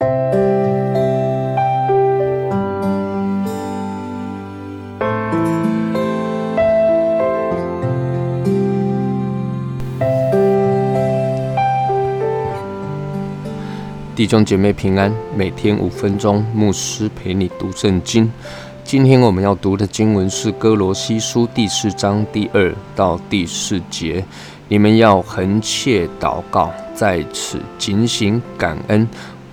弟兄姐妹平安，每天五分钟，牧师陪你读圣经。今天我们要读的经文是哥罗西书第四章第二到第四节。你们要恒切祷告，在此警醒感恩，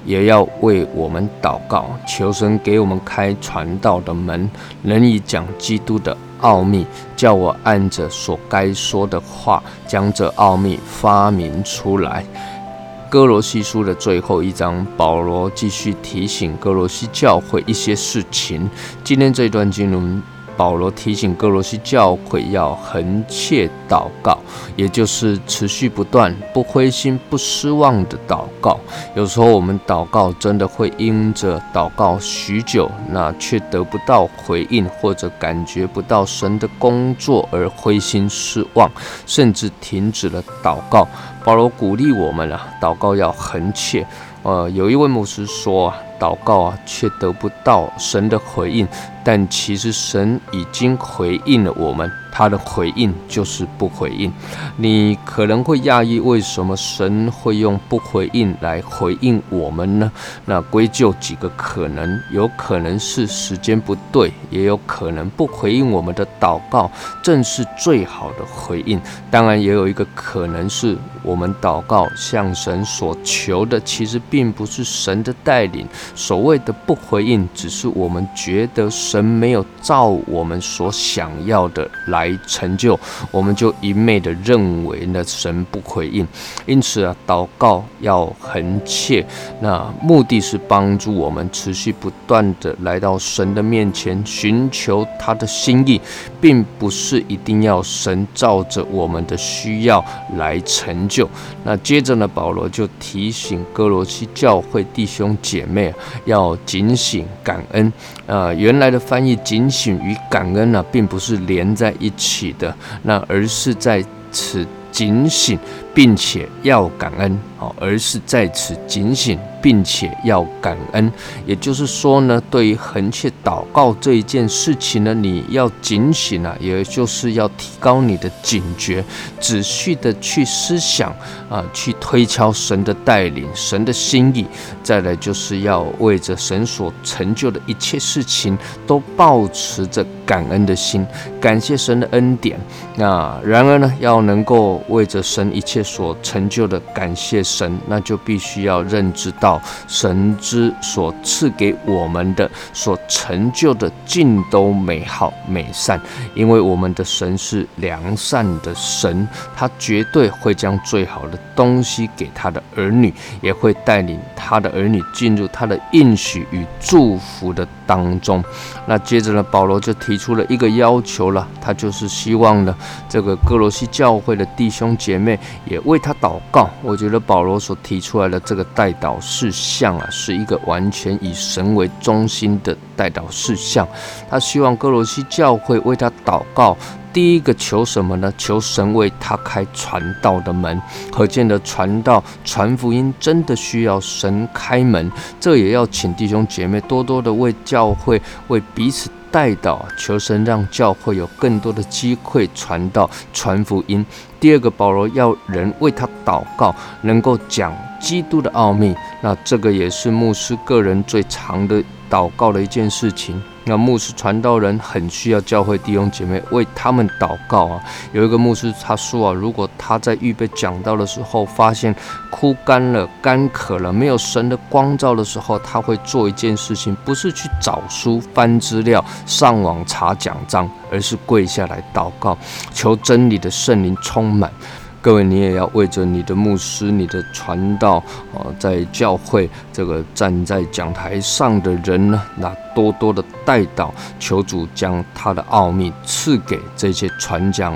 也要为我们祷告，求神给我们开传道的门，能以讲基督的奥秘，叫我按着所该说的话，将这奥秘发明出来。哥罗西书的最后一章，保罗继续提醒哥罗西教会一些事情。今天这一段经文。保罗提醒哥罗西教会要恒切祷告，也就是持续不断、不灰心、不失望的祷告。有时候我们祷告真的会因着祷告许久，那却得不到回应，或者感觉不到神的工作而灰心失望，甚至停止了祷告。保罗鼓励我们啊，祷告要恒切。呃，有一位牧师说啊，祷告啊，却得不到神的回应。但其实神已经回应了我们，他的回应就是不回应。你可能会讶异，为什么神会用不回应来回应我们呢？那归咎几个可能，有可能是时间不对，也有可能不回应我们的祷告正是最好的回应。当然，也有一个可能是我们祷告向神所求的，其实并不是神的带领。所谓的不回应，只是我们觉得神。没有照我们所想要的来来成就，我们就一昧的认为那神不回应。因此啊，祷告要恒切，那目的是帮助我们持续不断的来到神的面前，寻求他的心意，并不是一定要神照着我们的需要来成就。那接着呢，保罗就提醒哥罗西教会弟兄姐妹要警醒感恩啊，原来的。翻译警醒与感恩呢，并不是连在一一起的，那而是在此警醒，并且要感恩，好，而是在此警醒。并且要感恩，也就是说呢，对于横切祷告这一件事情呢，你要警醒啊，也就是要提高你的警觉，仔细的去思想啊，去推敲神的带领、神的心意。再来就是要为着神所成就的一切事情，都保持着感恩的心，感谢神的恩典。那然而呢，要能够为着神一切所成就的感谢神，那就必须要认知到。神之所赐给我们的、所成就的，尽都美好美善，因为我们的神是良善的神，他绝对会将最好的东西给他的儿女，也会带领他的儿女进入他的应许与祝福的当中。那接着呢，保罗就提出了一个要求了，他就是希望呢，这个哥罗西教会的弟兄姐妹也为他祷告。我觉得保罗所提出来的这个代祷事项啊，是一个完全以神为中心的代祷事项。他希望哥罗西教会为他祷告。第一个求什么呢？求神为他开传道的门。可见的传道、传福音，真的需要神开门。这也要请弟兄姐妹多多的为教会、为彼此代祷，求神让教会有更多的机会传道、传福音。第二个，保罗要人为他祷告，能够讲基督的奥秘。那这个也是牧师个人最长的祷告的一件事情。那牧师传道人很需要教会弟兄姐妹为他们祷告啊。有一个牧师他说啊，如果他在预备讲道的时候发现枯干了、干渴了、没有神的光照的时候，他会做一件事情，不是去找书翻资料、上网查讲章，而是跪下来祷告，求真理的圣灵充满。各位，你也要为着你的牧师、你的传道，啊，在教会这个站在讲台上的人呢，那多多的带导，求主将他的奥秘赐给这些传讲。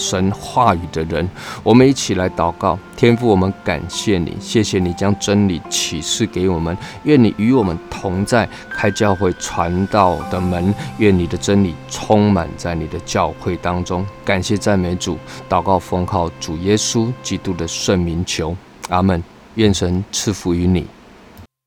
神话语的人，我们一起来祷告。天父，我们感谢你，谢谢你将真理启示给我们。愿你与我们同在，开教会传道的门。愿你的真理充满在你的教会当中。感谢赞美主，祷告奉靠主耶稣基督的圣名求，阿门。愿神赐福于你。